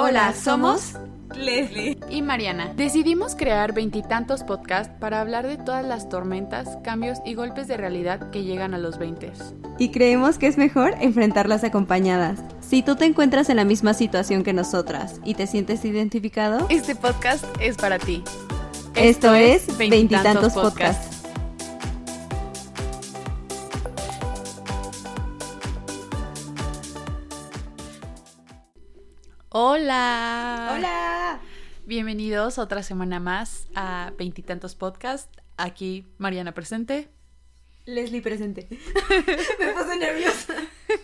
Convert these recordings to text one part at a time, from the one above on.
Hola, somos Leslie y Mariana. Decidimos crear veintitantos podcasts para hablar de todas las tormentas, cambios y golpes de realidad que llegan a los 20. Y creemos que es mejor enfrentarlas acompañadas. Si tú te encuentras en la misma situación que nosotras y te sientes identificado, este podcast es para ti. Esto, es Veintitantos Podcasts. Hola. Hola. Bienvenidos otra semana más a Veintitantos Podcast. Aquí Mariana presente. Leslie presente. Me puse nerviosa.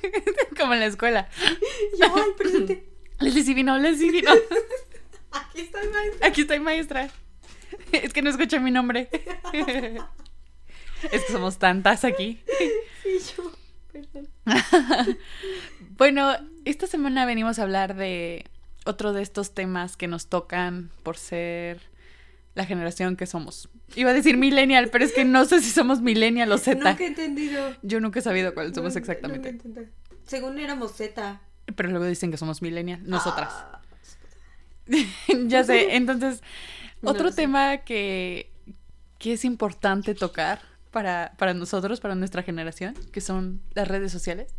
Como en la escuela. Yo, ay, presente. Leslie sí vino, Leslie vino. Aquí estoy, maestra. Aquí estoy, maestra. Es que no escuché mi nombre. Es que somos tantas aquí. Sí, yo. Perdón. Bueno, esta semana venimos a hablar de otro de estos temas que nos tocan por ser la generación que somos. Iba a decir millennial, pero es que no sé si somos millennial o Z. Nunca he entendido. Yo nunca he sabido cuál somos exactamente. Según éramos Z. Pero luego dicen que somos millennial, nosotras. Ah, ya sé, entonces, otro tema que, que es importante tocar para, para nosotros, para nuestra generación, que son las redes sociales.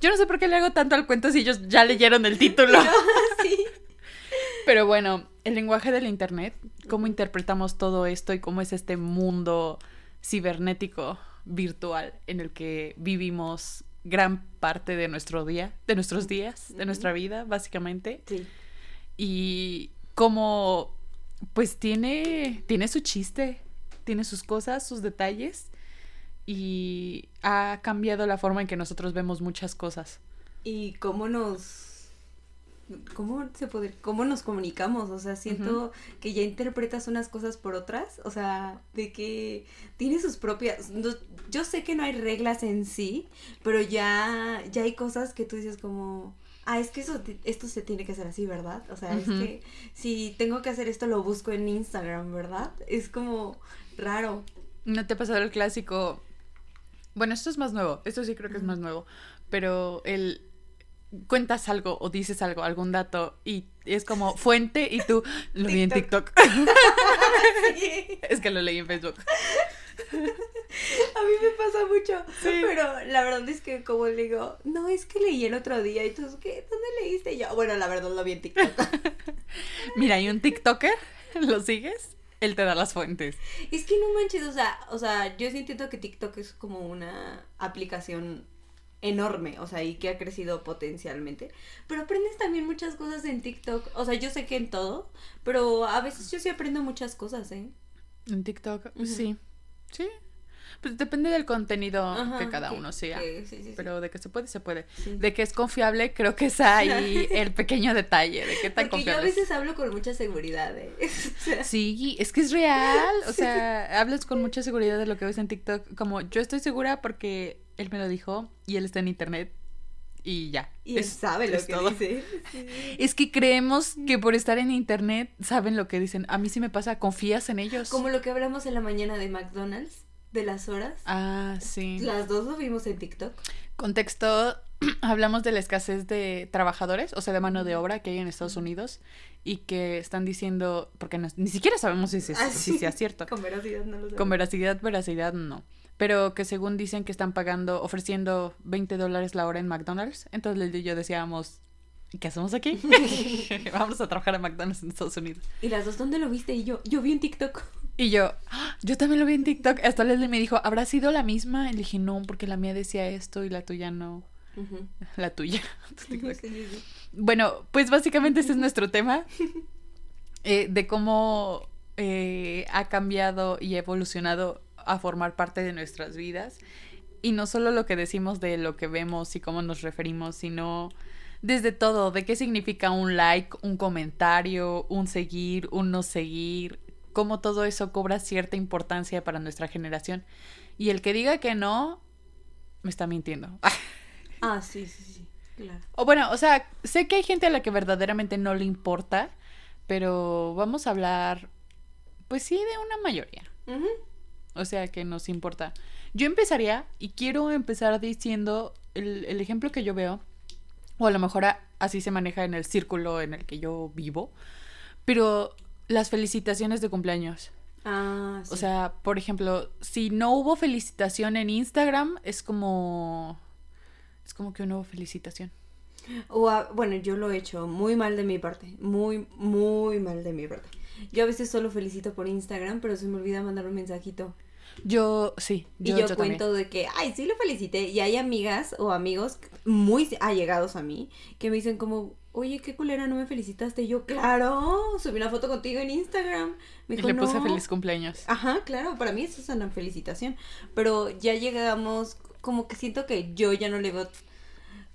Yo no sé por qué le hago tanto al cuento si ellos ya leyeron el título. sí. Pero bueno, el lenguaje del Internet, cómo interpretamos todo esto y cómo es este mundo cibernético, virtual, en el que vivimos gran parte de nuestro día, de nuestros días, de nuestra vida, básicamente. Sí. Y cómo, pues tiene, tiene su chiste, tiene sus cosas, sus detalles. Y ha cambiado la forma en que nosotros vemos muchas cosas. y cómo nos cómo se puede cómo nos comunicamos o sea siento que ya interpretas unas cosas por otras o sea de que tiene sus propias no- yo sé que no hay reglas en sí pero ya ya hay cosas que tú dices como ah es que eso esto se tiene que hacer así verdad o sea Ujú. es que si tengo que hacer esto lo busco en Instagram verdad es como raro ¿No te ha pasado el clásico? Bueno, esto es más nuevo, esto sí creo que es más nuevo, pero el cuentas algo o dices algo, algún dato y es como fuente y tú lo vi en TikTok. es que lo leí en Facebook. A mí me pasa mucho. Sí. Pero la verdad es que como le digo, no, es que leí el otro día y tú, ¿qué? ¿Dónde leíste? Y yo, bueno, la verdad lo vi en TikTok. Mira, hay un TikToker, ¿lo sigues? Él te da las fuentes. es que no manches, o sea, o sea, yo sí entiendo que TikTok es como una aplicación enorme, o sea, y que ha crecido potencialmente. Pero aprendes también muchas cosas en TikTok. O sea, yo sé que en todo, pero a veces yo sí aprendo muchas cosas, ¿eh? En TikTok, sí. Sí. Pues depende del contenido Ajá, que cada que- uno siga. que- sí, sí. Pero de que se puede, se puede. Sí. De que es confiable, creo que es ahí el pequeño detalle de qué tan Porque yo a confiable es. veces hablo con mucha seguridad, ¿eh? O sea, Sí, es que es real. O sea, hablas con mucha seguridad de lo que ves en TikTok. Como yo estoy segura porque él me lo dijo y él está en internet y ya. Y él Es- sabe lo es que todo. dice. Es que creemos que por estar en internet saben lo que dicen. A mí sí me pasa, confías en ellos. Como lo que hablamos en la mañana de McDonald's, de las horas. Ah, sí. Las dos lo vimos en TikTok. Contexto, hablamos de la escasez de trabajadores, o sea, de mano de obra que hay en Estados Unidos y que están diciendo, porque no- ni siquiera sabemos si, si- Ah, si sí. sea cierto. Con veracidad no lo sabemos. Con veracidad, veracidad no. Pero que según dicen que están pagando, ofreciendo 20 dólares la hora en McDonald's. Entonces yo decíamos, ¿y qué hacemos aquí? Vamos a trabajar en McDonald's en Estados Unidos. Y las dos, ¿dónde lo viste? Y yo, yo vi en TikTok. Y yo, "Ah, yo también lo vi en TikTok. Hasta Leslie me dijo, ¿habrá sido la misma? Y le dije, no, porque la mía decía esto y la tuya no. La tuya. tu Sí, TikTok. sí, sí. Bueno, pues básicamente ese es nuestro tema. eh, de cómo eh, ha cambiado y evolucionado a formar parte de nuestras vidas. Y no solo lo que decimos de lo que vemos y cómo nos referimos, sino desde todo, de qué significa un like, un comentario, un seguir, un no seguir, cómo todo eso cobra cierta importancia para nuestra generación. Y el que diga que no, me está mintiendo. Ah, sí, sí, sí. Claro. O bueno, o sea, sé que hay gente a la que verdaderamente no le importa, pero vamos a hablar, pues sí, de una mayoría. O sea, que nos importa. Yo empezaría, y quiero empezar diciendo el, el ejemplo que yo veo, o a lo mejor a- así se maneja en el círculo en el que yo vivo. Pero las felicitaciones de cumpleaños. Ah, sí. O sea, por ejemplo, si no hubo felicitación en Instagram, es como. Es como que no hubo felicitación. O a- bueno, yo lo he hecho muy mal de mi parte. Muy, muy mal de mi parte. Yo a veces solo felicito por Instagram, pero se me olvida mandar un mensajito. Yo, sí. Y yo, cuento de que, ay, sí lo felicité. Y hay amigas o amigos muy allegados a mí que me dicen como, oye, qué culera, no me felicitaste. Y yo, claro, subí una foto contigo en Instagram. Me Y le puse "No". feliz cumpleaños. Ajá, claro, para mí eso es una felicitación. Pero ya llegamos, como que siento que yo ya no le veo,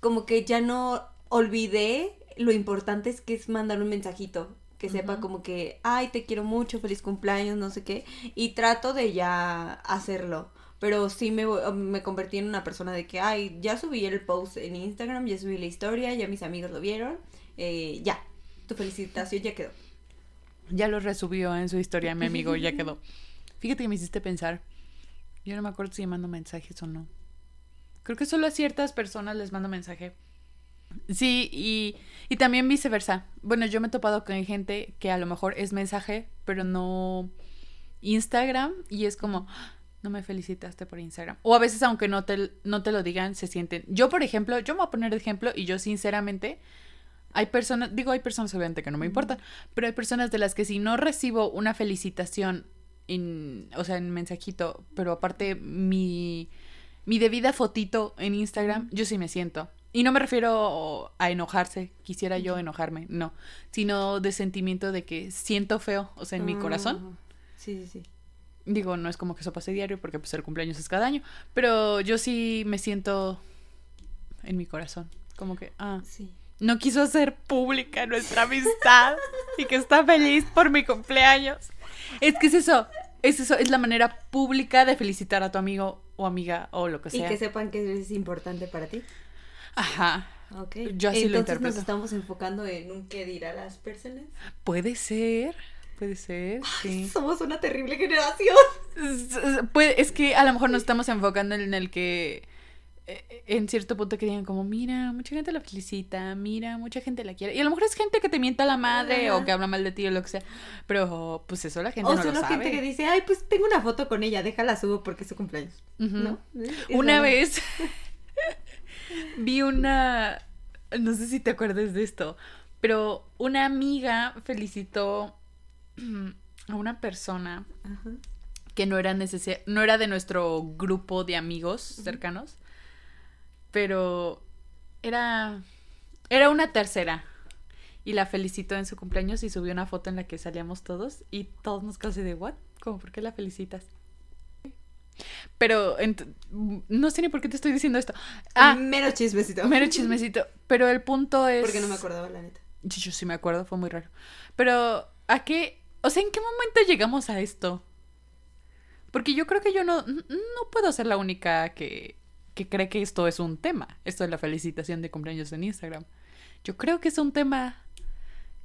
como que ya no olvidé lo importante es que es mandar un mensajito. Que sepa como que, ay, te quiero mucho, feliz cumpleaños, no sé qué. Y trato de ya hacerlo. Pero sí me, vo- me convertí en una persona de que, ay, ya subí el post en Instagram, ya subí la historia, ya mis amigos lo vieron. eh, ya, tu felicitación ya quedó. Ya lo resubió en su historia, mi amigo, ya quedó. Fíjate que me hiciste pensar. Yo no me acuerdo si mando mensajes o no. Creo que solo a ciertas personas les mando mensaje. Sí, y, y también viceversa. Bueno, yo me he topado con gente que a lo mejor es mensaje, pero no Instagram, y es como, "Ah, no me felicitaste por Instagram. O a veces, aunque no te, no te lo digan, se sienten. Yo, por ejemplo, yo me voy a poner de ejemplo, y yo sinceramente, hay personas, digo, hay personas obviamente que no me importan, pero hay personas de las que si no recibo una felicitación en, o sea, en mensajito, pero aparte mi, mi debida fotito en Instagram, yo sí me siento. Y no me refiero a enojarse, quisiera yo enojarme, no, sino de sentimiento de que siento feo, o sea, en mi corazón. Sí, sí, sí. Digo, no es como que eso pase diario porque pues el cumpleaños es cada año, pero yo sí me siento en mi corazón, como que, ah, Sí. no quiso hacer pública nuestra amistad y que está feliz por mi cumpleaños. Es que es eso, es eso, es la manera pública de felicitar a tu amigo o amiga o lo que Y sea. que sepan que es importante para ti. Ajá, Ok. Yo así lo Entonces interpreto. nos estamos enfocando en un qué dirá las personas. puede ser, puede ser, sí. Somos una terrible generación. Es- es- que a lo mejor nos estamos enfocando en el que eh, en cierto punto que digan como, mira, mucha gente la felicita, mira, mucha gente la quiere. Y a lo mejor es gente que te mienta la madre Ajá. o que habla mal de ti o lo que sea. Pero pues eso la gente O no lo solo sabe. gente que dice, ay, pues tengo una foto con ella, déjala subo porque es su cumpleaños. Ujú. ¿No? Es Una raro. vez vi una, no sé si te acuerdas de esto, pero una amiga felicitó a una persona Ajá. que no era necesa- no era de nuestro grupo de amigos cercanos, pero era era una tercera y la felicitó en su cumpleaños y subió una foto en la que salíamos todos y todos nos quedamos así de what, ¿cómo por qué la felicitas? Pero no sé ni por qué te estoy diciendo esto. Ah, Mero chismecito. mero chismecito. Pero el punto es. Porque no me acordaba, la neta. Sí, Yo sí me acuerdo, fue muy raro. Pero, ¿a qué? O sea, ¿en qué momento llegamos a esto? Porque yo creo que yo no, no puedo ser la única que, que cree que esto es un tema. Esto de la felicitación de cumpleaños en Instagram. Yo creo que es un tema.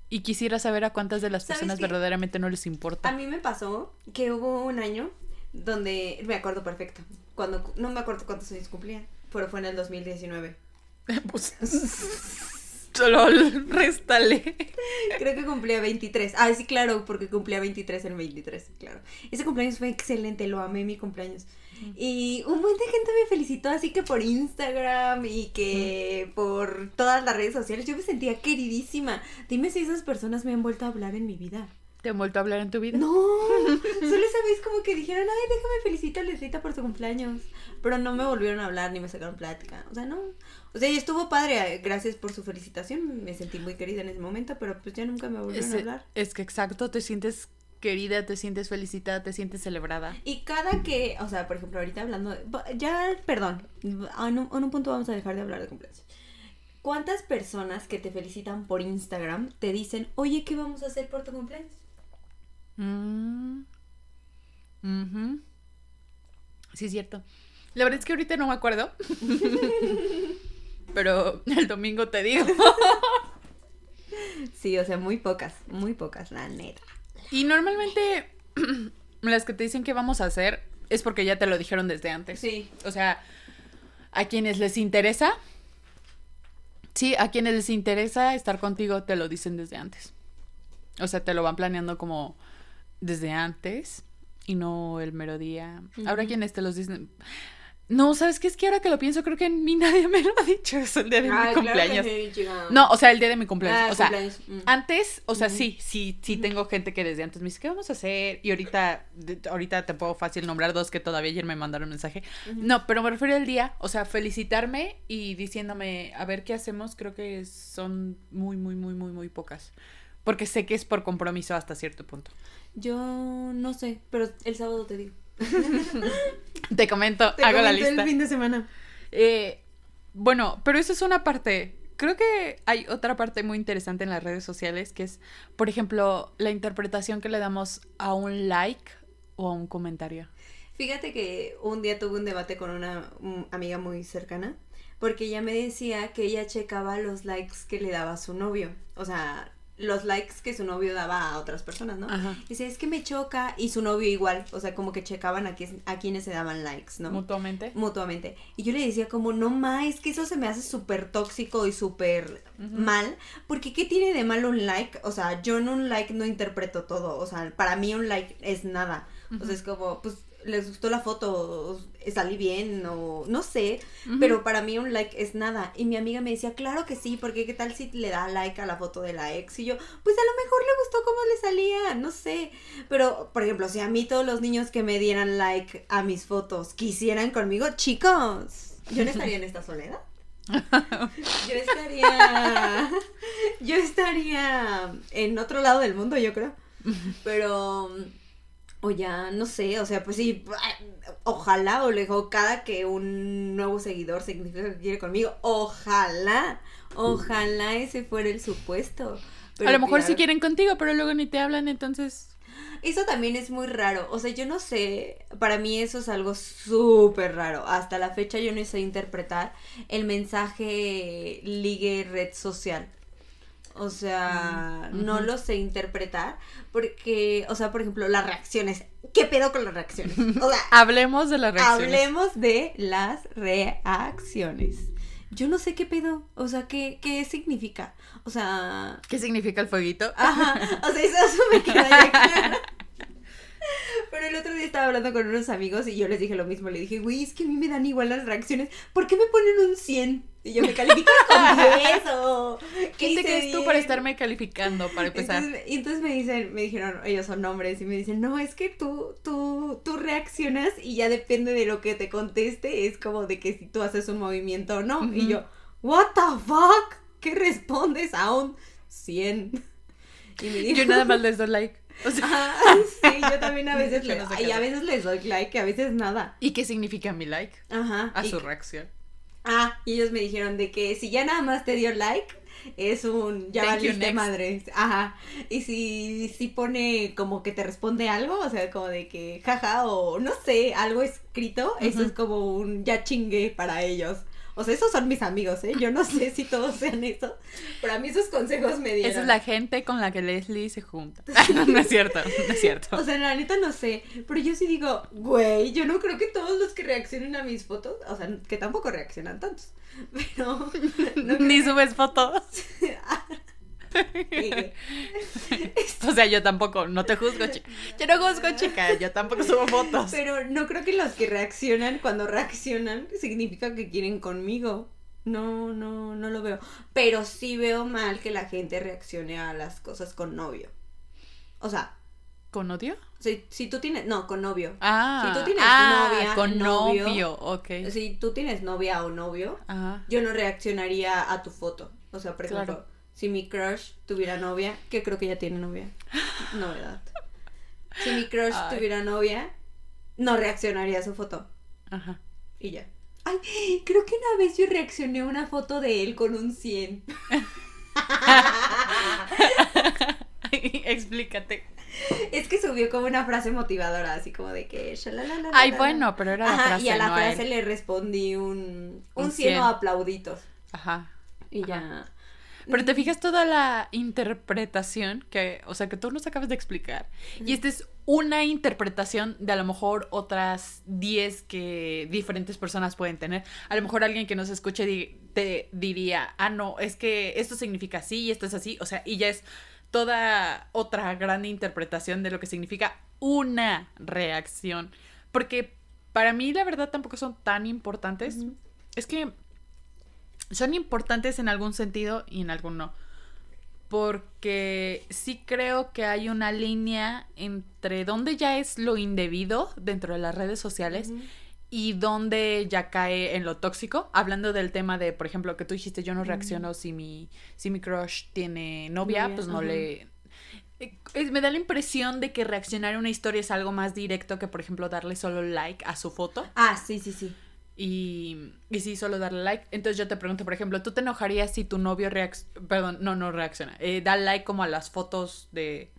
Y quisiera saber a cuántas de las ¿Sabes personas verdaderamente no les A importa. mí me pasó que hubo un año donde, me acuerdo perfecto, cuando, no me acuerdo cuántos años cumplía, pero fue en el 2019. Pues, réstale. Creo que cumplía 23. Ah, sí, claro, porque cumplía 23 en 23, claro. Ese cumpleaños fue excelente, lo amé mi cumpleaños. Y un montón de gente me felicitó, así que por Instagram y que por todas las redes sociales. Yo me sentía queridísima. Dime si esas personas me han vuelto a hablar en mi vida. ¿Te han vuelto a hablar en tu vida? No, solo esa vez como que dijeron, ay, déjame felicitar a Leslita por su cumpleaños. Pero no me volvieron a hablar ni me sacaron plática. O sea, no. O sea, y estuvo padre, eh, gracias por su felicitación. Me sentí muy querida en ese momento, pero pues ya nunca me volvieron Es, a hablar. es que exacto, te sientes querida, te sientes felicitada, te sientes celebrada. Y cada que, o sea, por ejemplo, ahorita hablando, de- ya, perdón, en un, en un punto vamos a dejar de hablar de cumpleaños. ¿Cuántas personas que te felicitan por Instagram te dicen, oye, ¿qué vamos a hacer por tu cumpleaños? Mm. Sí, es cierto. La verdad es que ahorita no me acuerdo. Pero el domingo te digo. Sí, o sea, muy pocas, muy pocas, la neta. Y normalmente las que te dicen que vamos a hacer es porque ya te lo dijeron desde antes. Sí. O sea, a quienes les interesa, Sí, a quienes les interesa estar contigo te lo dicen desde antes. O sea, te lo van planeando como desde antes y no el mero día. Ahora quienes te los dicen... No, ¿sabes qué? Es que ahora que lo pienso, creo que en mí nadie me lo ha dicho. Es el día de mi cumpleaños. no, o sea, el día de mi cumpleaños. Ah, o sea, mm. antes, o sea, sí, sí, sí tengo gente que desde antes me dice, ¿qué vamos a hacer? Y ahorita, ahorita te puedo fácil nombrar dos que todavía ayer me mandaron un mensaje. No, pero me refiero al día, o sea, felicitarme y diciéndome, a ver qué hacemos, creo que son muy, muy, muy, muy, muy pocas. Porque sé que es por compromiso hasta cierto punto. Yo no sé, pero el sábado te digo. Te comento, hago la lista. el fin de semana. Eh, bueno, pero eso es una parte. Creo que hay otra parte muy interesante en las redes sociales que es, por ejemplo, la interpretación que le damos a un like o a un comentario. Fíjate que un día tuve un debate con una amiga muy cercana porque ella me decía que ella checaba los likes que le daba a su novio. O sea, los likes que su novio daba a otras personas, ¿no? Ajá. Dice, es que me choca y su novio igual, o sea, como que checaban a, a quienes se daban likes, ¿no? Mutuamente. Mutuamente. Y yo le decía como, no más, es que eso se me hace súper tóxico y súper mal, porque ¿qué tiene de malo un like? O sea, yo en un like no interpreto todo, o sea, para mí un like es nada. O sea, es como, pues les gustó la foto, salí bien o no sé, pero para mí un like es nada. Y mi amiga me decía, claro que sí, porque qué tal si le da like a la foto de la ex y yo, pues a lo mejor le gustó cómo le salía, no sé. Pero, por ejemplo, si a mí todos los niños que me dieran like a mis fotos quisieran conmigo, chicos, yo no estaría en esta soledad. yo estaría yo estaría en otro lado del mundo, yo creo. Pero o ya, no sé, o sea, pues sí, ojalá, o lejos, cada que un nuevo seguidor significa que quiere conmigo, ojalá, ojalá ese fuera el supuesto. a lo mejor sí quieren contigo, pero luego ni te hablan, entonces... Eso también es muy raro, o sea, yo no sé, para mí eso es algo súper raro. Hasta la fecha yo no sé interpretar el mensaje ligue red social. O sea, no lo sé interpretar porque, o sea, por ejemplo, las reacciones. ¿Qué pedo con las reacciones? O sea, hablemos de las reacciones. Hablemos de las reacciones. Yo no sé qué pedo, o sea, ¿qué, qué significa? O sea... ¿Qué significa el fueguito? Ajá, o sea, eso, me queda claro. Pero el otro día estaba hablando con unos amigos y yo les dije lo mismo. Le dije, güey, es que a mí me dan igual las reacciones. ¿Por qué me ponen un 100? Y yo me califico con 10 o... ¿Qué te crees tú para estarme calificando, para empezar? y entonces me dicen, me dijeron, ellos son hombres, y me dicen, no, es que tú, tú, tú reaccionas y ya depende de lo que te conteste, es como de que si tú haces un movimiento o no. Y yo, what the fuck? ¿Qué respondes a un 100? Y me dijo, yo nada más les doy like. O sea, sí, yo también a veces les, y a veces les doy like, a veces nada. ¿Y qué significa mi like? Ajá. A su reacción. Ah, y ellos me dijeron de que si ya nada más te dio like, es un ya valiste madre. Ajá. Y si, si pone como que te responde algo, o sea, como de que jaja o no sé, algo escrito, eso es como un ya chingue para ellos. O sea, esos son mis amigos, ¿eh? Yo no sé si todos sean eso, pero a mí esos consejos me dieron. Esa es la gente con la que Leslie se junta. no es cierto, no es cierto. O sea, la neta no sé, pero yo sí digo, güey, yo no creo que todos los que reaccionen a mis fotos, o sea, que tampoco reaccionan tantos, pero... Ni subes fotos. o sea, yo tampoco, no te juzgo, chica. Yo no juzgo, chica, yo tampoco subo fotos. Pero no creo que los que reaccionan, cuando reaccionan, significa que quieren conmigo. No, no, no lo veo. Pero sí veo mal que la gente reaccione a las cosas con novio. O sea. ¿Con novio? Si, si tú tienes, no, con novio. Ah, si tú tienes ah, novia, con novio, ok. Si tú tienes novia o novio, yo no reaccionaría a tu foto. O sea, por ejemplo, si mi crush tuviera novia, que creo que ya tiene novia. Novedad. Si mi crush tuviera novia, no reaccionaría a su foto. Ajá. Y ya. Ay, creo que una vez yo reaccioné a una foto de él con un 100. Explícate. Es que subió como una frase motivadora, así como de que... Ay, bueno, pero era la frase. Y a la frase le respondí un, un, 100 aplauditos. Ajá. Y ya Pero te fijas toda la interpretación que, o sea, que tú nos acabas de explicar. Y esta es una interpretación de a lo mejor otras 10 que diferentes personas pueden tener. A lo mejor alguien que nos escuche te diría, ah, no, es que esto significa así y esto es así. O sea, y ya es toda otra gran interpretación de lo que significa una reacción. Porque para mí la verdad tampoco son tan importantes. Es que son importantes en algún sentido y en algún no. Porque sí creo que hay una línea entre donde ya es lo indebido dentro de las redes sociales y donde ya cae en lo tóxico. Hablando del tema de, por ejemplo, que tú dijiste, yo no reacciono si mi, si mi crush tiene novia, pues no le... Eh, me da la impresión de que reaccionar a una historia es algo más directo que, por ejemplo, darle solo like a su foto. Ah, sí, sí, sí. Y, y sí, solo darle like. Entonces yo te pregunto, por ejemplo, ¿tú te enojarías si tu novio reacciona, perdón, no, no reacciona, eh, da like como a las fotos de,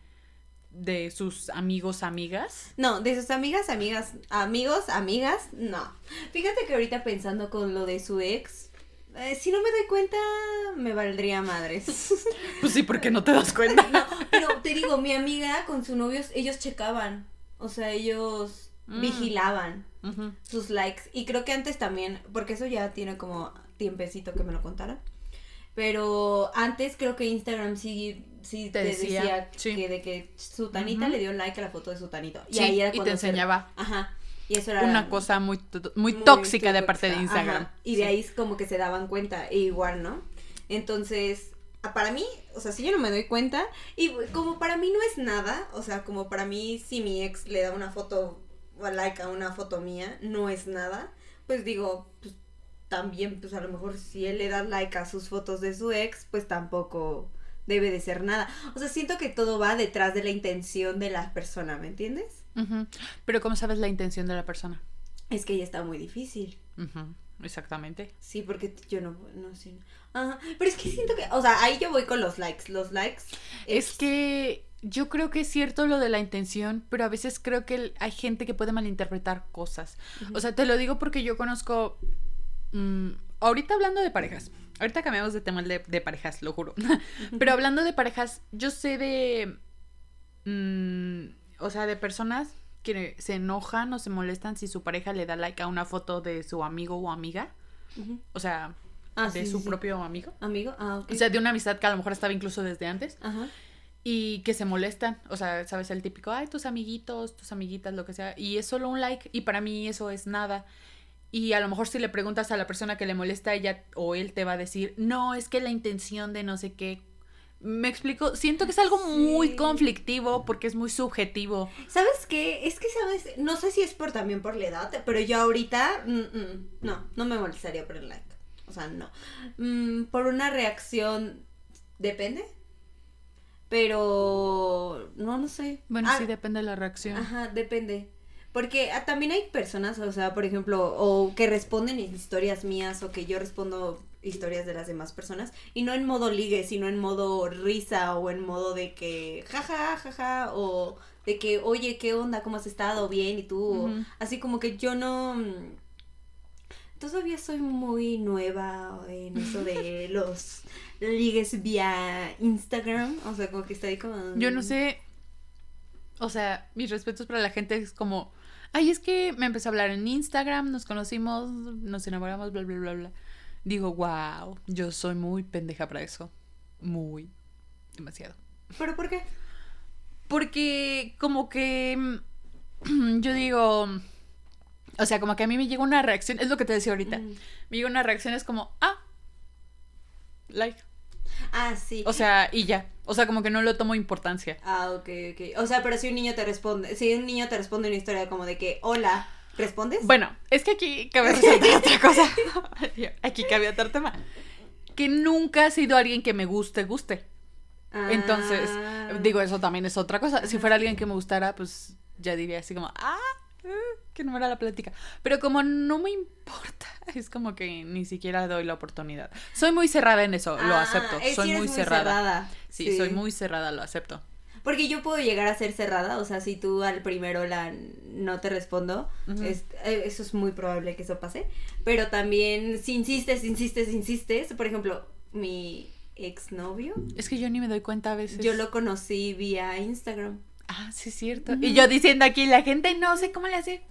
de sus amigos, amigas? No, de sus amigas, amigas, amigos, amigas, no. Fíjate que ahorita pensando con lo de su ex, eh, si no me doy cuenta, me valdría madres. pues sí, porque no te das cuenta. no, pero te digo, mi amiga con su novio, ellos checaban, o sea, ellos Mm. vigilaban sus likes. Y creo que antes también, porque eso ya tiene como tiempecito que me lo contaron. Pero antes creo que Instagram sí, sí te, decía, que de que su tanita le dio like a la foto de su tanito. Y ahí era y te enseñaba. Ajá. Y eso era una cosa muy, muy, tóxica, de parte de Instagram. Y de ahí es como que se daban cuenta, e igual, ¿no? Entonces, para mí, o sea, si yo no me doy cuenta, y como para mí no es nada, o sea, como para mí si mi ex le da una foto like a una foto mía no es nada, pues digo, pues también, pues a lo mejor si él le da like a sus fotos de su ex, pues tampoco debe de ser nada. O sea, siento que todo va detrás de la intención de la persona, ¿me entiendes? Pero ¿cómo sabes la intención de la persona? Es que ya está muy difícil. Exactamente. Sí, porque yo no, no sé. Ajá. Pero es que siento que, o sea, ahí yo voy con los likes. Los likes. es que yo creo que es cierto lo de la intención, pero a veces creo que hay gente que puede malinterpretar cosas. O sea, te lo digo porque yo conozco... Mm, ahorita hablando de parejas, ahorita cambiamos de tema de, de parejas, lo juro. pero hablando de parejas, yo sé de... Mm, o sea, de personas que se enojan o se molestan si su pareja le da like a una foto de su amigo o amiga. O sea, ah, de su propio amigo. Amigo, ah, O sea, de una amistad que a lo mejor estaba incluso desde antes. Ajá y que se molestan, o sea, sabes, el típico, ay, tus amiguitos, tus amiguitas, lo que sea, y es solo un like, y para mí eso es nada. Y a lo mejor si le preguntas a la persona que le molesta, ella o él te va a decir, no, es que la intención de no sé qué. Me explico, siento que es algo muy conflictivo porque es muy subjetivo. ¿Sabes qué? Es que, ¿sabes? No sé si es por también por la edad, pero yo ahorita, mm, mm, no, no me molestaría por el like. O sea, no. Mm, por una reacción, depende pero no, no sé. Bueno, sí, ah, depende de la reacción. Ajá, depende. Porque ah, también hay personas, o sea, por ejemplo, o que responden historias mías o que yo respondo historias de las demás personas y no en modo ligue, sino en modo risa o en modo de que jaja, jaja, o de que, oye, ¿qué onda? ¿Cómo has estado? Bien, y tú, así como que yo no mm, todavía soy muy nueva en eso de los ligues vía Instagram. O sea, como que está ahí como. Yo no sé. O sea, mis respetos para la gente es como. Ay, es que me empezó a hablar en Instagram, nos conocimos, nos enamoramos, bla, bla, bla, bla. Digo, wow, yo soy muy pendeja para eso. Muy. Demasiado. ¿Pero por qué? Porque como que. Yo digo o sea, como que a mí me llega una reacción, es lo que te decía ahorita. Me llega una reacción, es como, ah, like. Ah, sí. O sea, y ya. O sea, como que no lo tomo importancia. Ah, ok, ok. O sea, pero si un niño te responde, si un niño te responde una historia como de que, hola, ¿respondes? Bueno, es que aquí cabe resaltar otra cosa. aquí cabe otro tema. Que nunca ha sido alguien que me guste, guste. Entonces, ah. digo, eso también es otra cosa. Si fuera alguien que me gustara, pues ya diría así como, ah, que no era la plática. Pero como no me importa, es como que ni siquiera doy la oportunidad. Soy muy cerrada en eso, lo ah, acepto. Eh, soy muy, cerrada. Sí, soy muy cerrada, lo acepto. Porque yo puedo llegar a ser cerrada, o sea, si tú al primero la no te respondo, eh, eso es muy probable que eso pase. Pero también si insistes, insistes, insistes, por ejemplo, mi exnovio. Es que yo ni me doy cuenta a veces. Yo lo conocí vía Instagram. Ah, sí, es cierto. Y yo diciendo aquí, la gente no sé cómo le hace.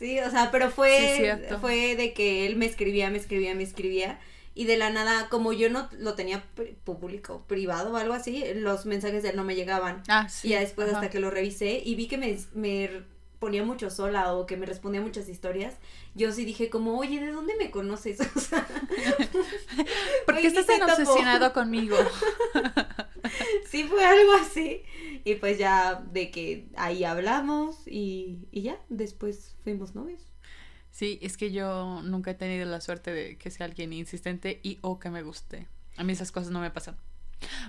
Sí, o sea, pero fue, fue de que él me escribía, me escribía, me escribía. Y de la nada, como yo no lo tenía público, privado o algo así, los mensajes de él no me llegaban. Ah, sí. Y ya después hasta que lo revisé y vi que me, me ponía mucho sola o que me respondía muchas historias, yo sí dije como, oye, ¿de dónde me conoces? O sea, ¿Por qué estás tan obsesionado conmigo? sí, fue algo así. Y pues ya de que ahí hablamos y, y ya, después fuimos novios. Sí, es que yo nunca he tenido la suerte de que sea alguien insistente y o que me guste. A mí esas cosas no me pasan.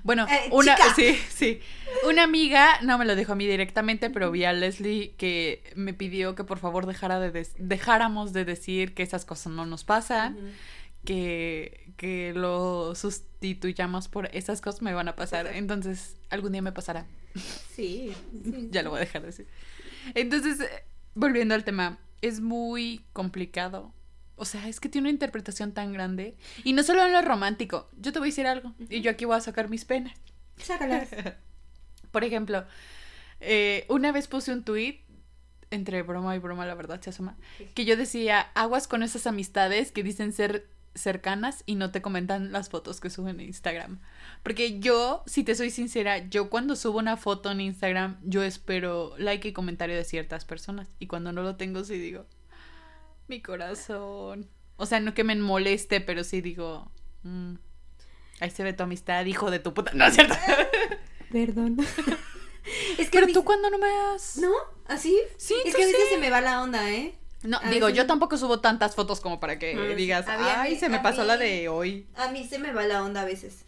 Bueno, eh, una sí, sí. Una amiga no me lo dijo a mí directamente, pero vi a Leslie que me pidió que por favor dejara de dejáramos de decir que esas cosas no nos pasan, que, que lo sustituyamos por esas cosas me van a pasar. Entonces, algún día me pasará. Sí. ya lo voy a dejar de decir. Entonces, volviendo al tema, es muy complicado. O sea, es que tiene una interpretación tan grande. Y no solo en lo romántico. Yo te voy a decir algo. Y yo aquí voy a sacar mis penas. Sácalas. Por ejemplo, eh, una vez puse un tweet entre broma y broma, la verdad se asoma, que yo decía, aguas con esas amistades que dicen ser cercanas y no te comentan las fotos que suben en Instagram. Porque yo, si te soy sincera, yo cuando subo una foto en Instagram, yo espero like y comentario de ciertas personas. Y cuando no lo tengo, sí digo, mi corazón. O sea, no que me moleste, pero sí digo, mm, ahí se ve tu amistad, hijo de tu puta. No es cierto. Perdón. es que pero tú cuando no me das. ¿No? ¿Así? Sí. Es que a veces se me va la onda, ¿eh? No, digo, yo tampoco subo tantas fotos como para que mm, digas, ay, se me pasó la de hoy. A mí se me va la onda a veces.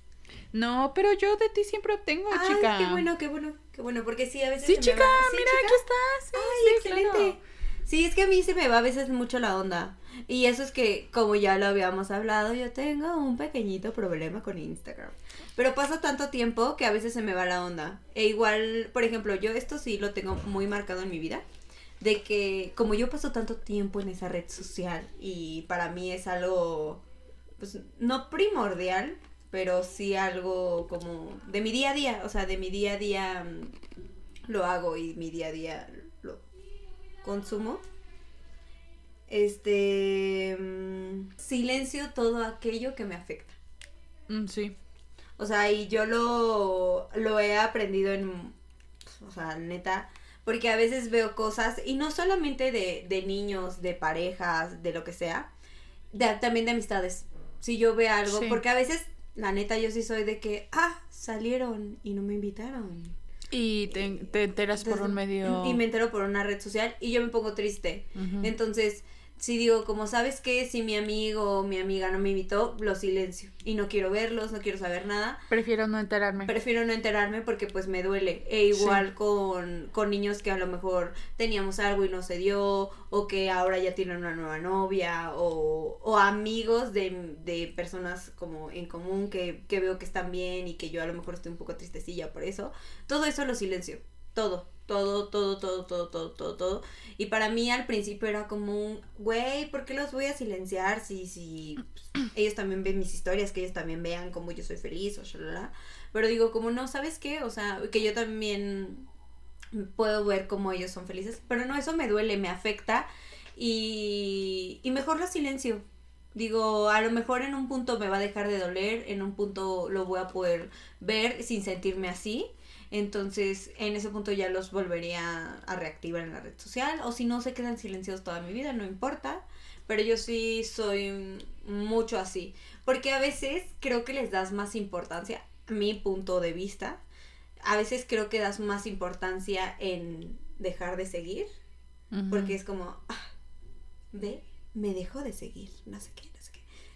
No, pero yo de ti siempre obtengo, ay, chica. Qué bueno, qué bueno, qué bueno, porque sí, a veces. Sí, chica, mira, aquí estás. Sí, ay, excelente. Sí, es que a mí se me va a veces mucho la onda. Y eso es que, como ya lo habíamos hablado, yo tengo un pequeñito problema con Instagram. Pero pasa tanto tiempo que a veces se me va la onda. E igual, por ejemplo, yo esto sí lo tengo muy marcado en mi vida de que como yo paso tanto tiempo en esa red social y para mí es algo, pues no primordial, pero sí algo como de mi día a día, o sea, de mi día a día mm, lo hago y mi día a día consumo. Este mm, silencio todo aquello que me afecta. Mm, sí. O sea, y yo lo, lo he aprendido en, o sea, neta, porque a veces veo cosas, y no solamente de, de niños, de parejas, de lo que sea, de, también de amistades. Si yo veo algo, porque a veces, la neta, yo sí soy de que, ah, salieron y no me invitaron. Y te, te enteras por un medio. Y me entero por una red social y yo me pongo triste. Entonces, si digo, como sabes que si mi amigo o mi amiga no me invitó, lo silencio. Y no quiero verlos, no quiero saber nada. Prefiero no enterarme. Prefiero no enterarme porque pues me duele. E igual con, con niños que a lo mejor teníamos algo y no se dio, o que ahora ya tienen una nueva novia, o, o amigos de, de personas como en común que, que veo que están bien y que yo a lo mejor estoy un poco tristecilla por eso. Todo eso lo silencio. Todo todo, todo, todo, todo, todo, todo, todo. Y para mí al principio era como un, güey, ¿por qué los voy a silenciar si, si pues, ellos también ven mis historias, que ellos también vean cómo yo soy feliz o shalala? Pero digo, como no, ¿sabes qué? O sea, que yo también puedo ver cómo ellos son felices. Pero no, eso me duele, me afecta y, y mejor lo silencio. Digo, a lo mejor en un punto me va a dejar de doler, en un punto lo voy a poder ver sin sentirme así entonces, en ese punto ya los volvería a reactivar en la red social. O si no, se quedan silenciosos toda mi vida, no importa. Pero yo sí soy mucho así. Porque a veces creo que les das más importancia, mi punto de vista. A veces creo que das más importancia en dejar de seguir. Porque es como, ah, ve, me dejo de seguir, no sé qué.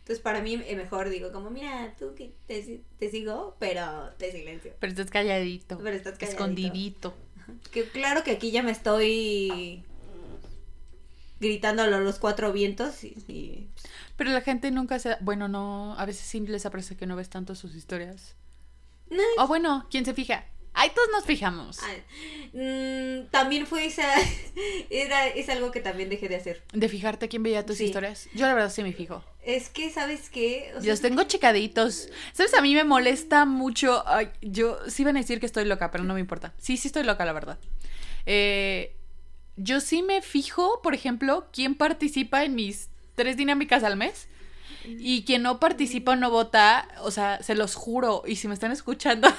Entonces, para mí, es mejor digo, como, mira, tú que te, sigo, pero te silencio. Pero estás calladito. Pero estás calladito. Escondidito. Que claro que aquí ya me estoy gritándolo a los cuatro vientos y, Pero la gente nunca se... Bueno, no... A veces sí les aparece que no ves tanto sus historias. No. O bueno, ¿quién se fija? Ahí todos nos fijamos. Mm, también fue esa. Era, es algo que también dejé de hacer. ¿De fijarte quién veía tus historias? Yo la verdad sí me fijo. Es que, ¿sabes qué? O los tengo checaditos. ¿Sabes? A mí me molesta mucho. Yo sí van a decir que estoy loca, pero no me importa. Sí, sí estoy loca, la verdad. Eh, yo sí me fijo, por ejemplo, quién participa en mis tres dinámicas al mes. Y quien no participa o no vota, o sea, se los juro. Y si me están escuchando,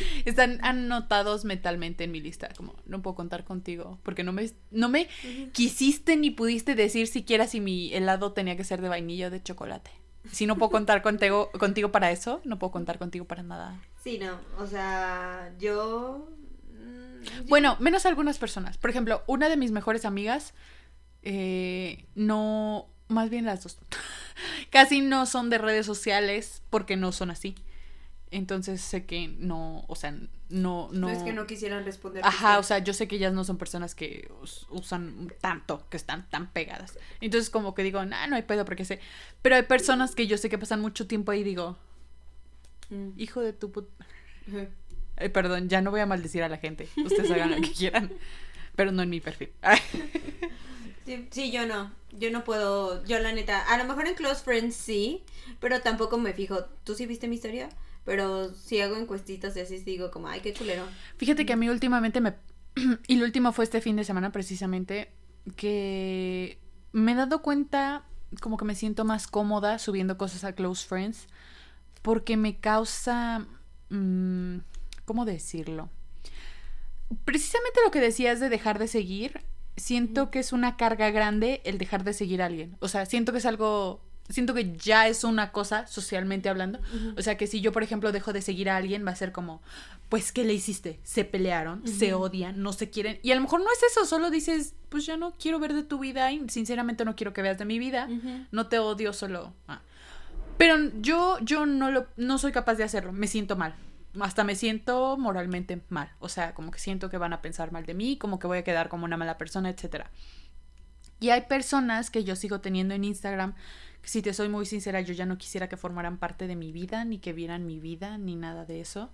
están anotados mentalmente en mi lista. Como, no puedo contar contigo. Porque no me, no me quisiste ni pudiste decir siquiera si mi helado tenía que ser de vainilla o de chocolate. Si no puedo contar contigo, contigo para eso, no puedo contar contigo para nada. Sí, no. O sea, yo. Mm, bueno, menos algunas personas. Por ejemplo, una de mis mejores amigas. Eh, no. Más bien las dos. Casi no son de redes sociales porque no son así. Entonces sé que no, o sea, no, no. es que no quisieran responder. Ajá, o sea, yo sé que ellas no son personas que usan tanto, que están tan pegadas. Entonces como que digo, nah, no hay pedo porque sé. Pero hay personas que yo sé que pasan mucho tiempo ahí y digo, mm. hijo de tu puta. Eh, perdón, ya no voy a maldecir a la gente. Ustedes hagan lo que quieran. Pero no en mi perfil. sí, sí, yo no. Yo no puedo, yo la neta, a lo mejor en Close Friends sí, pero tampoco me fijo. ¿Tú sí viste mi historia? Pero si hago encuestitas y así digo como, ay, qué culero. Fíjate que a mí últimamente me... y lo último fue este fin de semana precisamente, que me he dado cuenta como que me siento más cómoda subiendo cosas a Close Friends porque me causa... Mm, ¿Cómo decirlo? Precisamente lo que decías de dejar de seguir, siento que es una carga grande el dejar de seguir a alguien. O sea, siento que es algo siento que ya es una cosa socialmente hablando. O sea, que si yo, por ejemplo, dejo de seguir a alguien, va a ser como, pues, ¿qué le hiciste? Se pelearon, se odian, no se quieren. Y a lo mejor no es eso, solo dices, pues ya no quiero ver de tu vida y sinceramente no quiero que veas de mi vida. No te odio, solo... Ah. Pero yo, yo no, lo, no soy capaz de hacerlo, me siento mal. Hasta me siento moralmente mal. O sea, como que siento que van a pensar mal de mí, como que voy a quedar como una mala persona, etcétera. Y hay personas que yo sigo teniendo en Instagram si te soy muy sincera, yo ya no quisiera que formaran parte de mi vida, ni que vieran mi vida, ni nada de eso.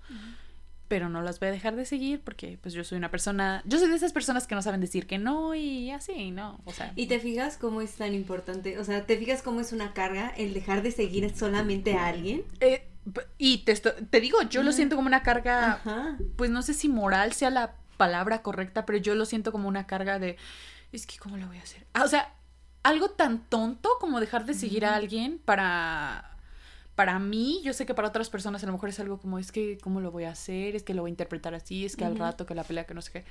Pero no las voy a dejar de seguir porque pues yo soy una persona, yo soy de esas personas que no saben decir que no y así, ¿no? O sea. ¿Y te fijas cómo es tan importante? O sea, ¿te fijas cómo es una carga el dejar de seguir solamente a alguien? Eh, y te, te digo, yo lo siento como una carga, pues no sé si moral sea la palabra correcta, pero yo lo siento como una carga de, es que ¿cómo lo voy a hacer? Ah, o sea, algo tan tonto como dejar de seguir a alguien para para mí, yo sé que para otras personas a lo mejor es algo como es que cómo lo voy a hacer, es que lo voy a interpretar así, es que al rato que la pelea que no sé qué.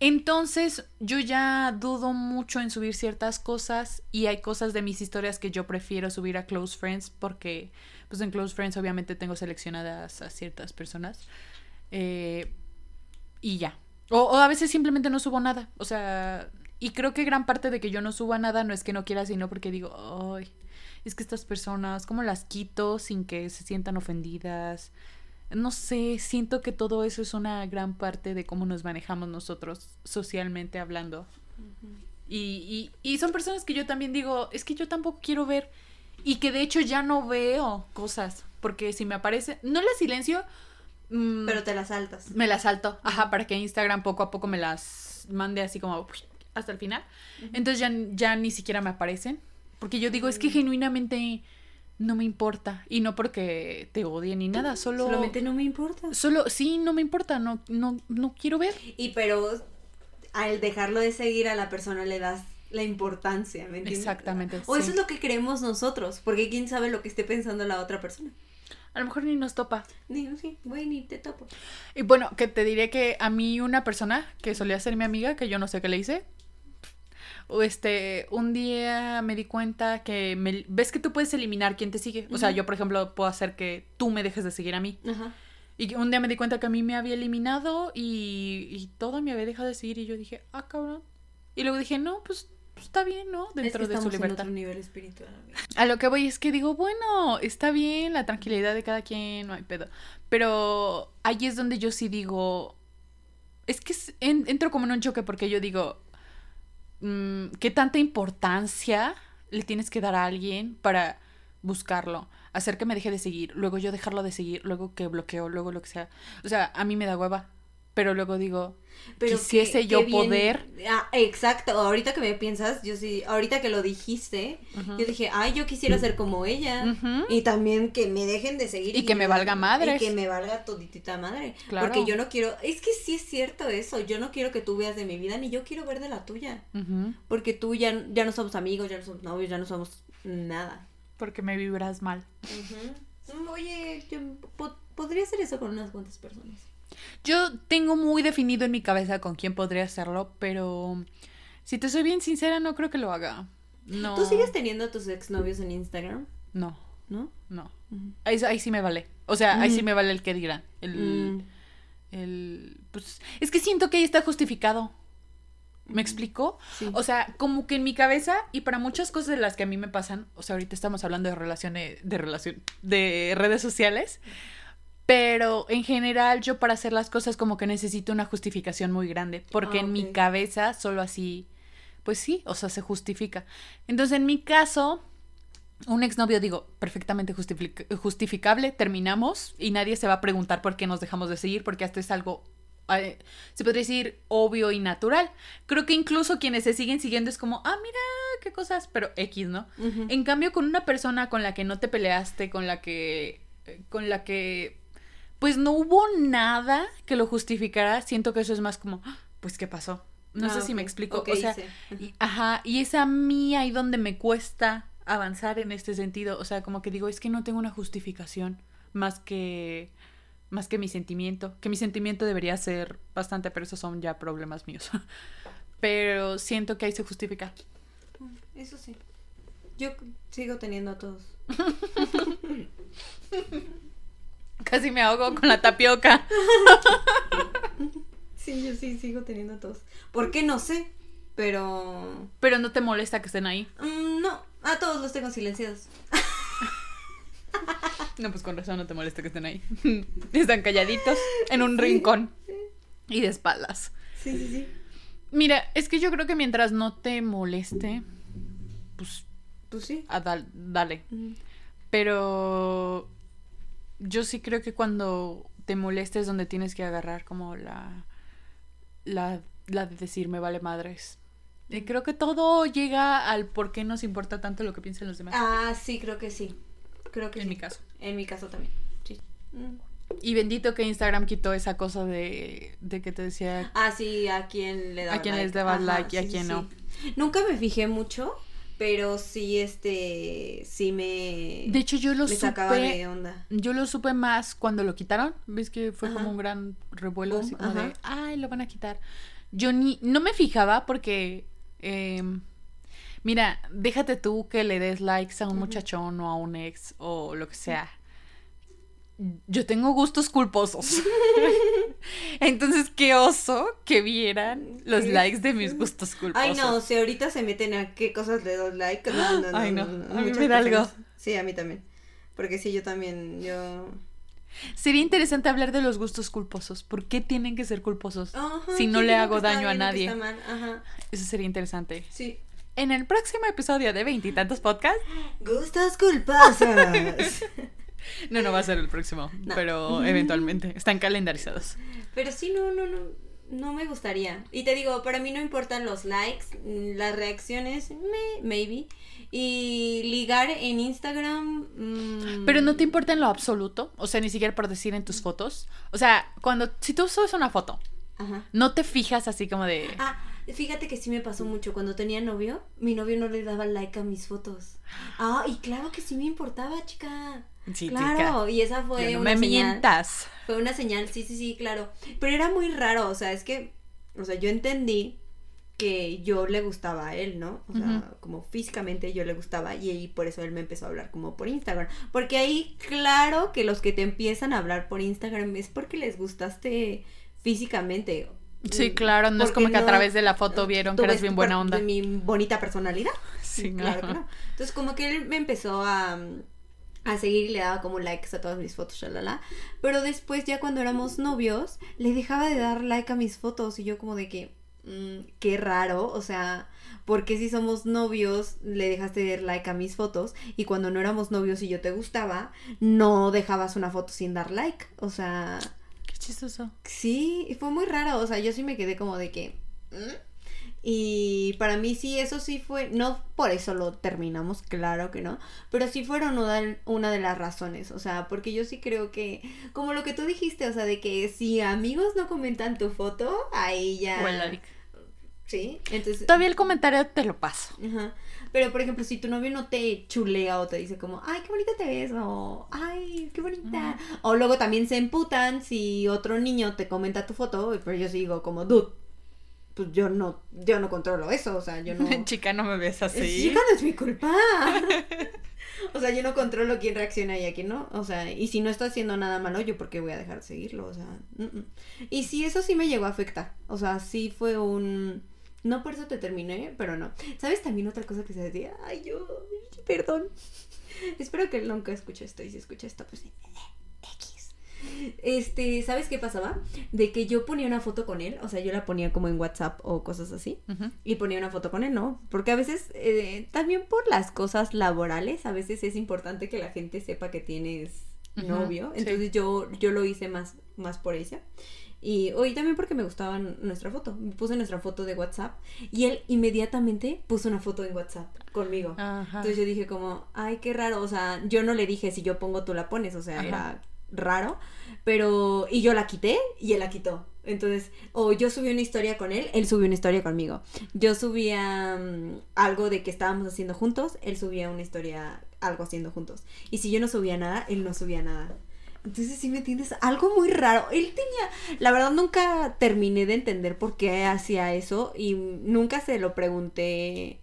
Entonces, yo ya dudo mucho en subir ciertas cosas y hay cosas de mis historias que yo prefiero subir a Close Friends porque, pues en Close Friends obviamente tengo seleccionadas a ciertas personas. Eh, y ya. O, o, a veces simplemente no subo nada. O sea, y creo que gran parte de que yo no suba nada no es que no quiera, sino porque digo, ay, es que estas personas, ¿cómo las quito sin que se sientan ofendidas? No sé, siento que todo eso es una gran parte de cómo nos manejamos nosotros socialmente hablando. y, y, y son personas que yo también digo, es que yo tampoco quiero ver. Y que de hecho ya no veo cosas. Porque si me aparece, no las silencio. Mm, Pero te las saltas. Me las salto. Ajá, para que Instagram poco a poco me las mande así como hasta el final. Entonces ya, ya ni siquiera me aparecen. Porque yo digo, es que mm. genuinamente no me importa. Y no porque te odie ni nada, solo... Solamente no me importa. Solo, sí, no me importa, no, no, no quiero ver. Y pero al dejarlo de seguir a la persona le das la importancia, ¿me entiendes? Exactamente. O eso es lo que creemos nosotros, porque quién sabe lo que esté pensando la otra persona. A lo mejor ni nos topa. Ni, sí, güey, ni te topo. Y bueno, que te diré que a mí una persona que solía ser mi amiga, que yo no sé qué le hice, este, un día me di cuenta que me, ves que tú puedes eliminar quién te sigue. O sea, yo, por ejemplo, puedo hacer que tú me dejes de seguir a mí. Y un día me di cuenta que a mí me había eliminado y, y todo me había dejado de seguir y yo dije, ah, cabrón. Y luego dije, no, pues, pues está bien, ¿no? Dentro de su libertad. nivel espiritual. A lo que voy es que digo, bueno, está bien la tranquilidad de cada quien, no hay pedo. Pero ahí es donde yo sí digo, es que entro como en un choque porque yo digo, qué tanta importancia le tienes que dar a alguien para buscarlo, hacer que me deje de seguir, luego yo dejarlo de seguir, luego que bloqueo, luego lo que sea. O sea, a mí me da hueva. Pero luego digo, Pero quisiese qué- yo bien- poder. Ah, exacto. Ahorita que me piensas, yo sí, ahorita que lo dijiste, yo dije, ay, yo quisiera ser como ella. Y también que me dejen de seguir. Y que me valga madres. Y que me valga toditita madre. Claro. Porque yo no quiero, es que sí es cierto eso, yo no quiero que tú veas de mi vida, ni yo quiero ver de la tuya. Porque tú ya, ya no somos amigos, ya no somos novios, ya no somos nada. Porque me vibras mal. Mm, Oye, yo po- podría hacer eso con unas cuantas personas. Yo tengo muy definido en mi cabeza con quién podría hacerlo, pero si te soy bien sincera, no creo que lo haga. No. ¿Tú sigues teniendo a tus exnovios en Instagram? No, ¿No? no. Ahí, ahí sí me vale. O sea, ahí sí me vale el que dirán. El, Mm. el, pues, es que siento que ahí está justificado. ¿Me explico? Sí. O sea, como que en mi cabeza y para muchas cosas de las que a mí me pasan, o sea, ahorita estamos hablando de relaciones, de relación, de redes sociales, pero en general yo para hacer las cosas como que necesito una justificación muy grande, porque Ah, en mi cabeza solo así, pues sí, o sea, se justifica. Entonces, en mi caso, un exnovio, digo, perfectamente justific- justificable, terminamos y nadie se va a preguntar por qué nos dejamos de seguir, porque hasta es algo, eh, se podría decir, obvio y natural. Creo que incluso quienes se siguen siguiendo es como, ah, mira, qué cosas, pero X, ¿no? En cambio, con una persona con la que no te peleaste, con la que, eh, con la que, pues no hubo nada que lo justificara, siento que eso es más como, "Ah, pues, ¿qué pasó? No Ah, sé si me explico. Ok, o sea, sí. Y- ajá, y es a mí ahí donde me cuesta avanzar en este sentido. O sea, como que digo, es que no tengo una justificación más que más que mi sentimiento. Que mi sentimiento debería ser bastante, pero esos son ya problemas míos. Pero siento que ahí se justifica. Eso sí. Yo sigo teniendo a todos. Casi me ahogo con la tapioca. Sí, yo sí sigo teniendo a todos. ¿Por qué? No sé. Pero... Pero no te molesta que estén ahí. mm, no, a todos los tengo silenciados. No, pues con razón no te molesta que estén ahí. Están calladitos en un rincón y de espaldas. Sí, sí, sí. Mira, es que yo creo que mientras no te moleste, pues Pues sí. a dal- dale. Mm. Pero yo sí creo que cuando te molestes donde tienes que agarrar como la la, la de decir me vale madres. Y creo que todo llega al por qué nos importa tanto lo que piensan los demás. Ah, sí, creo que sí. Creo que en sí. mi caso. En mi caso también. Sí. Mm. Y bendito que Instagram quitó esa cosa de, de que te decía Ah, sí, a quién le daba A quién like. les daba Ajá, like y a sí, quién sí. no. Nunca me fijé mucho, pero sí, este, sí me... De hecho, yo lo me sacaba supe. de onda. Yo lo supe más cuando lo quitaron. ¿Ves que fue Ajá. como un gran revuelo Boom, así como de, ay, lo van a quitar? Yo ni, no me fijaba porque, em, mira, déjate tú que le des likes a un muchachón o a un ex o lo que sea. Yo tengo gustos culposos. Entonces, qué oso que vieran los likes de mis gustos culposos. Ay, no, si ahorita se meten a qué cosas le doy like. No, no, no. Ay, no, no, a mí me da algo. Sí, a mí también. Porque sí, yo también, yo... Sería interesante hablar de los gustos culposos. ¿Por qué tienen que ser culposos? Ajá, si no ¿quién le hago estaba daño a nadie. Ajá, Eso sería interesante. sí. En el próximo episodio de Veintitantos Podcast. Gustos culposos. No, no va a ser el próximo, No. pero eventualmente. Están calendarizados. Pero sí, no, no, no. No me gustaría. Y te digo, para mí no importan los likes, mm, las reacciones, me, maybe. Y ligar en Instagram. mm, Pero no te importa en lo absoluto. O sea, ni siquiera por decir en tus fotos. O sea, cuando. Si tú subes una foto, Ajá. no te fijas así como de. Ah, fíjate que sí me pasó mucho. Cuando tenía novio, mi novio no le daba like a mis fotos. Ah, y claro que sí me importaba, chica. Sí, claro, y esa fue no una me señal. mientas. Fue una señal, sí, sí, sí, claro. Pero era muy raro, o sea, es que, o sea, yo entendí que yo le gustaba a él, ¿no? O sea, como físicamente yo le gustaba y ahí por eso él me empezó a hablar como por Instagram. Porque ahí, claro que los que te empiezan a hablar por Instagram es porque les gustaste físicamente. Sí, claro, no es como que a no- través de la foto vieron que eras ves bien buena onda. de mi bonita personalidad. Sí, claro que ajá. no. Entonces, como que él me empezó a, a seguir y le daba como likes a todas mis fotos, shalala. Pero después, ya cuando éramos novios, le dejaba de dar like a mis fotos y yo como de que, mm, qué raro, o sea, porque si somos novios le dejaste de dar like a mis fotos y cuando no éramos novios y yo te gustaba, no dejabas una foto sin dar like? O sea, Qué chistoso. Sí, y fue muy raro, o sea, yo sí me quedé como de que... ¿Mm? Y para mí sí, eso sí fue, no por eso lo terminamos, claro que no, pero sí fueron una, una de las razones, o sea, porque yo sí creo que, como lo que tú dijiste, o sea, de que si amigos no comentan tu foto, ahí ya... O el like. Sí, entonces... Todavía el comentario te lo paso. Ajá. Pero, por ejemplo, si tu novio no te chulea o te dice como, ay, qué bonita te ves, o ay, qué bonita. O luego también se emputan si otro niño te comenta tu foto, pero yo sigo como, dude, pues yo no, yo no controlo eso, o sea, yo no... Chica, no me ves así. Chica, no es mi culpa. o sea, yo no controlo quién reacciona y a quién no. O sea, y si no está haciendo nada malo, yo por qué voy a dejar de seguirlo, o sea. mm, mm. Y sí, eso sí me llegó a afectar. O sea, sí fue un... No por eso te terminé, pero no. ¿Sabes también otra cosa que se decía? Ay, yo, perdón. Espero que él nunca escuche esto y si escucha esto, pues. X. Este, ¿sabes qué pasaba? De que yo ponía una foto con él, o sea, yo la ponía como en WhatsApp o cosas así, y ponía una foto con él, ¿no? Porque a veces, eh, también por las cosas laborales, a veces es importante que la gente sepa que tienes novio. sí. Entonces yo, yo lo hice más, más por ella. Y hoy también porque me gustaba nuestra foto. Puse nuestra foto de WhatsApp y él inmediatamente puso una foto en WhatsApp conmigo. Ajá. Entonces yo dije como, ay, qué raro. O sea, yo no le dije si yo pongo tú la pones. O sea, era raro. Pero, y yo la quité y él la quitó. Entonces, o yo subí una historia con él, él subió una historia conmigo. Yo subía mm, algo de que estábamos haciendo juntos, él subía una historia, algo haciendo juntos. Y si yo no subía nada, él no subía nada. Entonces, sí me entiendes, algo muy raro. Él tenía, la verdad nunca terminé de entender por qué hacía eso y nunca se lo pregunté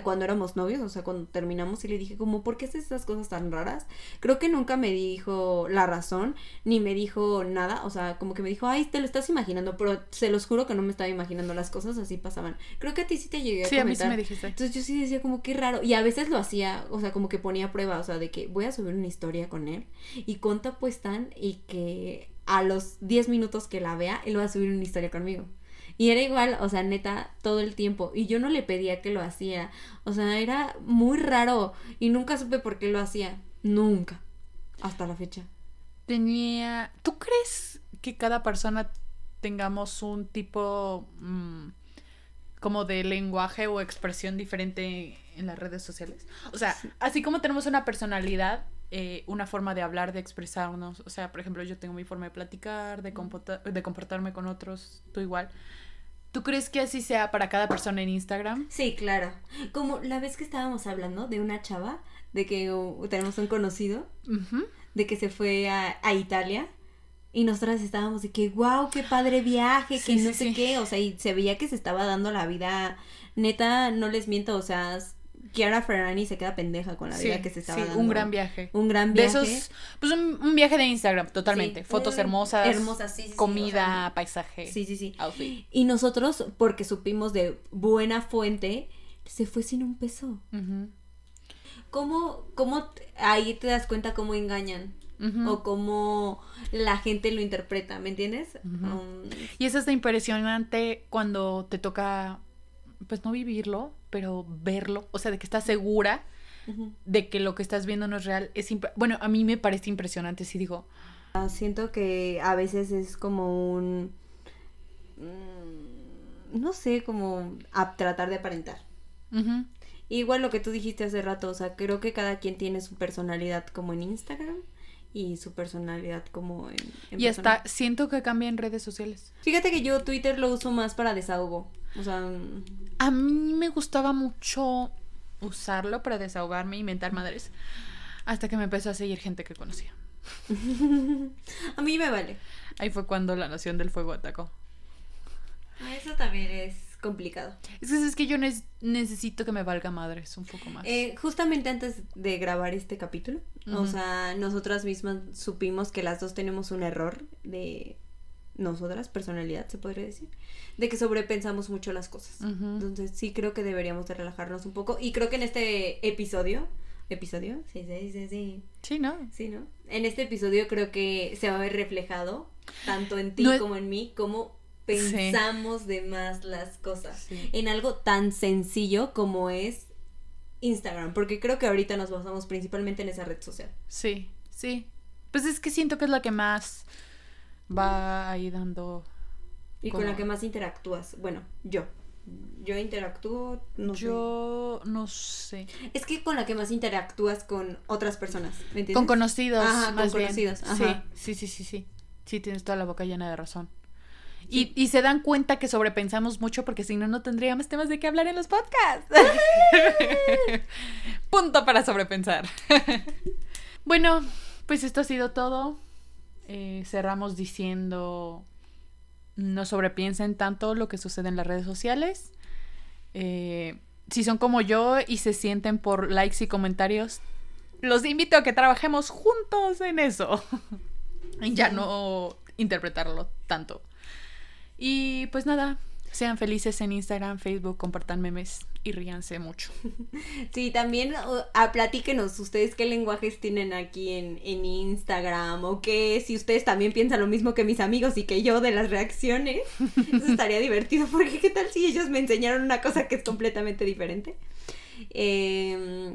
cuando éramos novios, o sea, cuando terminamos y le dije como, ¿por qué haces estas cosas tan raras? Creo que nunca me dijo la razón, ni me dijo nada, o sea, como que me dijo, ay, te lo estás imaginando, pero se los juro que no me estaba imaginando, las cosas así pasaban. Creo que a ti sí te llegué a Sí, a mí sí comentar. me dijiste. Entonces yo sí decía como qué raro. Y a veces lo hacía, o sea, como que ponía prueba, o sea, de que voy a subir una historia con él. Y cuánto apuestan y que a los 10 minutos que la vea, él va a subir una historia conmigo. Y era igual, o sea, neta, todo el tiempo. Y yo no le pedía que lo hacía. O sea, era muy raro. Y nunca supe por qué lo hacía. Nunca. Hasta la fecha. Tenía. ¿Tú crees que cada persona tengamos un tipo mm, como de lenguaje o expresión diferente en las redes sociales? O sea, así como tenemos una personalidad, eh, una forma de hablar, de expresarnos. O sea, por ejemplo, yo tengo mi forma de platicar, de, comporta- de comportarme con otros, tú igual. ¿Tú crees que así sea para cada persona en Instagram? Sí, claro. Como la vez que estábamos hablando de una chava, de que uh, tenemos un conocido. De que se fue a, a Italia y nosotras estábamos de que wow, qué padre viaje, que no sí, sé sí. qué, o sea, y se veía que se estaba dando la vida, neta, no les miento, o sea, Chiara Ferrani se queda pendeja con la vida que se estaba sí, dando. un gran viaje. Un gran De viaje. esos, pues un, un viaje de Instagram, totalmente. Sí, Fotos hermosas, hermosas, sí, sí, comida, o sea, paisaje, Sí, sí, sí. outfit. Y nosotros, porque supimos de buena fuente, se fue sin un peso. ¿Cómo, cómo ahí te das cuenta cómo engañan? O cómo la gente lo interpreta, ¿me entiendes? Um, Y es hasta impresionante cuando te toca, pues no vivirlo, pero verlo. O sea, de que estás segura de que lo que estás viendo no es real. Es bueno, a mí me parece impresionante, sí digo. Ah, Siento que a veces es como un... mm, No sé, como a tratar de aparentar. Igual lo que tú dijiste hace rato, o sea, creo que cada quien tiene su personalidad como en Instagram y su personalidad como en... en Y persona. hasta siento que cambia en redes sociales. Fíjate que yo Twitter lo uso más para desahogo. O sea, mm, A mí me gustaba mucho usarlo para desahogarme y mentar madres. Hasta que me empezó a seguir gente que conocía. a mí me vale. Ahí fue cuando la Nación del Fuego atacó. Eso también es complicado. Es que, es que yo nes- necesito que me valga madres un poco más. Eh, justamente antes de grabar este capítulo, o sea, nosotras mismas supimos que las dos tenemos un error de nosotras, personalidad, se podría decir, de que sobrepensamos mucho las cosas. Entonces sí creo que deberíamos de relajarnos un poco y creo que en este episodio, episodio, sí, sí, sí, sí, Sí, ¿no? sí, ¿no? En este episodio creo que se va a ver reflejado tanto en ti No como en mí, cómo pensamos de más las cosas Sí. en algo tan sencillo como es Instagram, porque creo que ahorita nos basamos principalmente en esa red social. Sí, sí. Pues es que siento que es la que más va ahí dando... Y con la que más interactúas. Bueno, yo. Yo interactúo, no Yo no sé. Es que con la que más interactúas con otras personas. ¿Me entiendes? Con conocidos. Ajá, con bien. conocidos, ajá. Sí, sí, sí, sí, sí. Sí, tienes toda la boca llena de razón. Y, y se dan cuenta que sobrepensamos mucho porque si no, no tendríamos temas de qué hablar en los podcasts. Punto para sobrepensar. bueno, pues esto ha sido todo. Eh, cerramos diciendo, no sobrepiensen tanto lo que sucede en las redes sociales. Eh, si son como yo y se sienten por likes y comentarios, los invito a que trabajemos juntos en eso. Y ya no interpretarlo tanto. Y pues nada, sean felices en Instagram, Facebook, compartan memes y ríanse mucho. Sí, también a, platíquenos ustedes qué lenguajes tienen aquí en, en Instagram o qué, si ustedes también piensan lo mismo que mis amigos y que yo de las reacciones. Eso estaría divertido porque qué tal si ellos me enseñaron una cosa que es completamente diferente. Eh,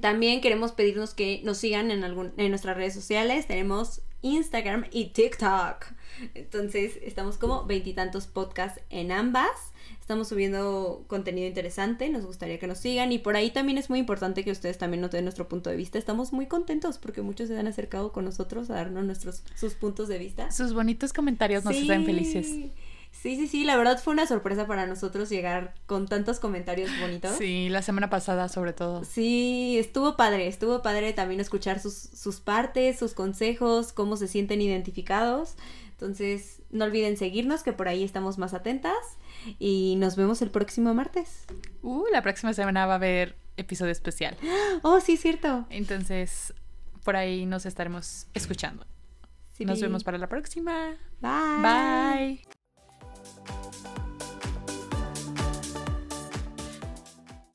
también queremos pedirnos que nos sigan en, algún, en nuestras redes sociales. Tenemos Instagram y TikTok. Entonces estamos como veintitantos podcasts en ambas. Estamos subiendo contenido interesante, nos gustaría que nos sigan y por ahí también es muy importante que ustedes también nos den nuestro punto de vista. Estamos muy contentos porque muchos se han acercado con nosotros a darnos nuestros sus puntos de vista. Sus bonitos comentarios nos hacen felices. Sí, sí, sí, la verdad fue una sorpresa para nosotros llegar con tantos comentarios bonitos. Sí, la semana pasada sobre todo. Sí, estuvo padre, estuvo padre también escuchar sus, sus partes, sus consejos, cómo se sienten identificados. Entonces, no olviden seguirnos, que por ahí estamos más atentas. Y nos vemos el próximo martes. Uh, la próxima semana va a haber episodio especial. Oh, sí, cierto. Entonces, por ahí nos estaremos escuchando. Sí, Nos vemos para la próxima. Bye. Bye.